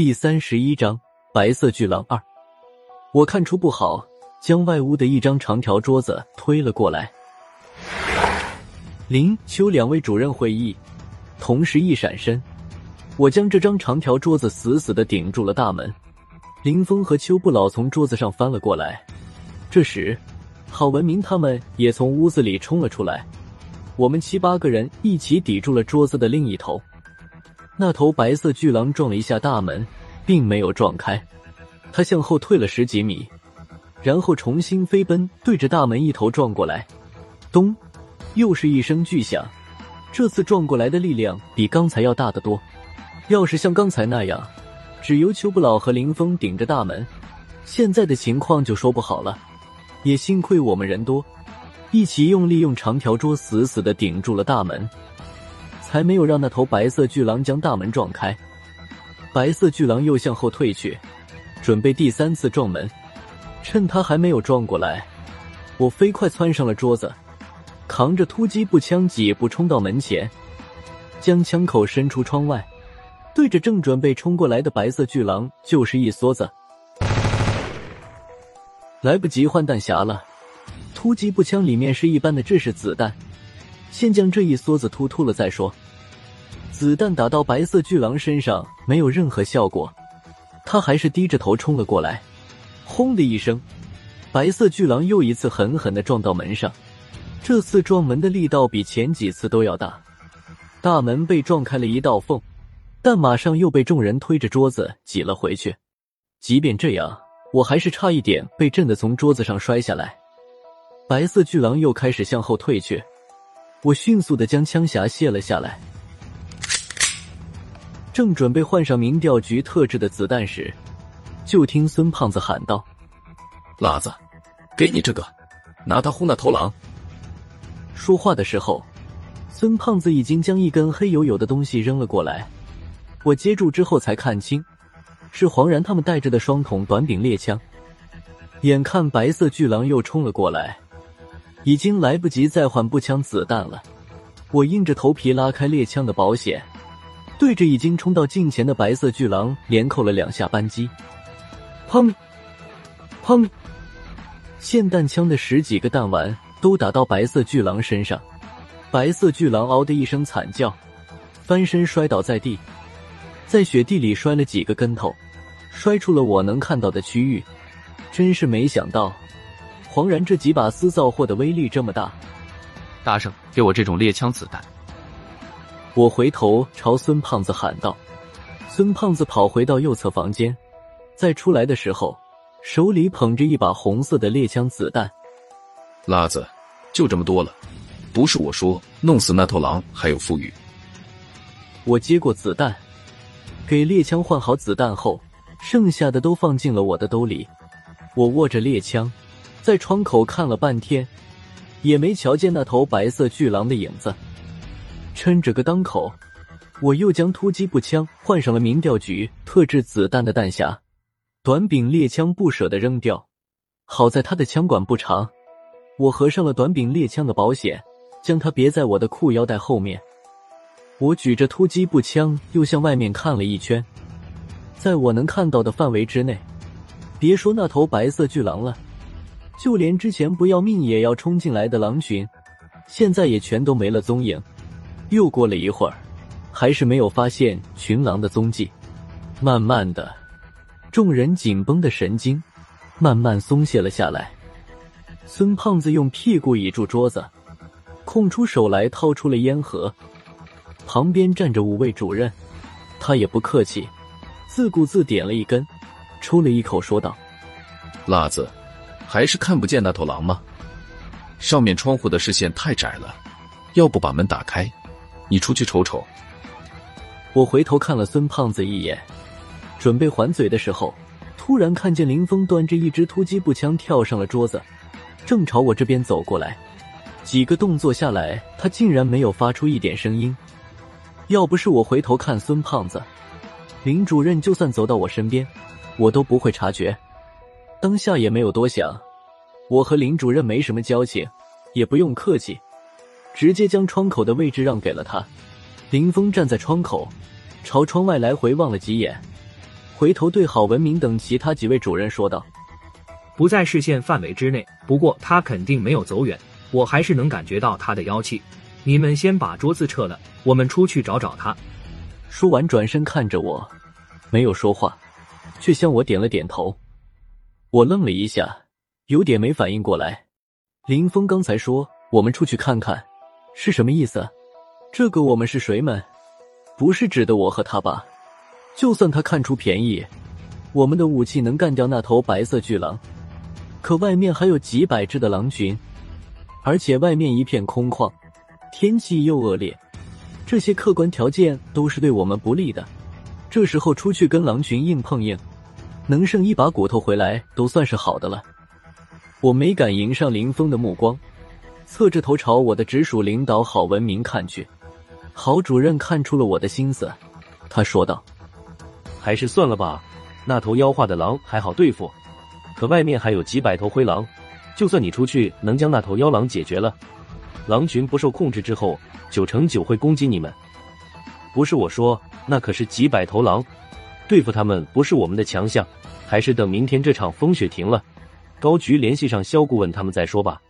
第三十一章白色巨狼二。我看出不好，将外屋的一张长条桌子推了过来。林秋两位主任会议，同时一闪身，我将这张长条桌子死死的顶住了大门。林峰和邱不老从桌子上翻了过来。这时，郝文明他们也从屋子里冲了出来。我们七八个人一起抵住了桌子的另一头。那头白色巨狼撞了一下大门，并没有撞开，它向后退了十几米，然后重新飞奔，对着大门一头撞过来。咚！又是一声巨响。这次撞过来的力量比刚才要大得多。要是像刚才那样，只由邱不老和林峰顶着大门，现在的情况就说不好了。也幸亏我们人多，一起用力用长条桌死死的顶住了大门。才没有让那头白色巨狼将大门撞开。白色巨狼又向后退去，准备第三次撞门。趁他还没有撞过来，我飞快窜上了桌子，扛着突击步枪几步冲到门前，将枪口伸出窗外，对着正准备冲过来的白色巨狼就是一梭子。来不及换弹匣了，突击步枪里面是一般的制式子弹。先将这一梭子突突了再说。子弹打到白色巨狼身上没有任何效果，他还是低着头冲了过来。轰的一声，白色巨狼又一次狠狠的撞到门上。这次撞门的力道比前几次都要大，大门被撞开了一道缝，但马上又被众人推着桌子挤了回去。即便这样，我还是差一点被震得从桌子上摔下来。白色巨狼又开始向后退去。我迅速的将枪匣卸了下来，正准备换上民调局特制的子弹时，就听孙胖子喊道：“辣子，给你这个，拿它轰那头狼。”说话的时候，孙胖子已经将一根黑黝黝的东西扔了过来。我接住之后才看清，是黄然他们带着的双筒短柄猎枪。眼看白色巨狼又冲了过来。已经来不及再换步枪子弹了，我硬着头皮拉开猎枪的保险，对着已经冲到近前的白色巨狼连扣了两下扳机，砰，砰，霰弹枪的十几个弹丸都打到白色巨狼身上，白色巨狼嗷的一声惨叫，翻身摔倒在地，在雪地里摔了几个跟头，摔出了我能看到的区域，真是没想到。黄然这几把私造货的威力这么大，大圣，给我这种猎枪子弹！我回头朝孙胖子喊道。孙胖子跑回到右侧房间，再出来的时候，手里捧着一把红色的猎枪子弹。辣子，就这么多了，不是我说，弄死那头狼还有富裕。我接过子弹，给猎枪换好子弹后，剩下的都放进了我的兜里。我握着猎枪。在窗口看了半天，也没瞧见那头白色巨狼的影子。趁着个当口，我又将突击步枪换上了民调局特制子弹的弹匣，短柄猎枪不舍得扔掉。好在他的枪管不长，我合上了短柄猎枪的保险，将它别在我的裤腰带后面。我举着突击步枪，又向外面看了一圈，在我能看到的范围之内，别说那头白色巨狼了。就连之前不要命也要冲进来的狼群，现在也全都没了踪影。又过了一会儿，还是没有发现群狼的踪迹。慢慢的，众人紧绷的神经慢慢松懈了下来。孙胖子用屁股倚住桌子，空出手来掏出了烟盒。旁边站着五位主任，他也不客气，自顾自点了一根，抽了一口，说道：“辣子。”还是看不见那头狼吗？上面窗户的视线太窄了，要不把门打开，你出去瞅瞅。我回头看了孙胖子一眼，准备还嘴的时候，突然看见林峰端着一支突击步枪跳上了桌子，正朝我这边走过来。几个动作下来，他竟然没有发出一点声音。要不是我回头看孙胖子，林主任就算走到我身边，我都不会察觉。当下也没有多想，我和林主任没什么交情，也不用客气，直接将窗口的位置让给了他。林峰站在窗口，朝窗外来回望了几眼，回头对郝文明等其他几位主任说道：“不在视线范围之内，不过他肯定没有走远，我还是能感觉到他的妖气。你们先把桌子撤了，我们出去找找他。”说完，转身看着我，没有说话，却向我点了点头。我愣了一下，有点没反应过来。林峰刚才说我们出去看看，是什么意思？这个我们是谁们？不是指的我和他吧？就算他看出便宜，我们的武器能干掉那头白色巨狼，可外面还有几百只的狼群，而且外面一片空旷，天气又恶劣，这些客观条件都是对我们不利的。这时候出去跟狼群硬碰硬，能剩一把骨头回来都算是好的了。我没敢迎上林峰的目光，侧着头朝我的直属领导郝文明看去。郝主任看出了我的心思，他说道：“还是算了吧，那头妖化的狼还好对付，可外面还有几百头灰狼，就算你出去能将那头妖狼解决了，狼群不受控制之后，九成九会攻击你们。不是我说，那可是几百头狼，对付他们不是我们的强项，还是等明天这场风雪停了。”高局联系上肖顾问他们再说吧。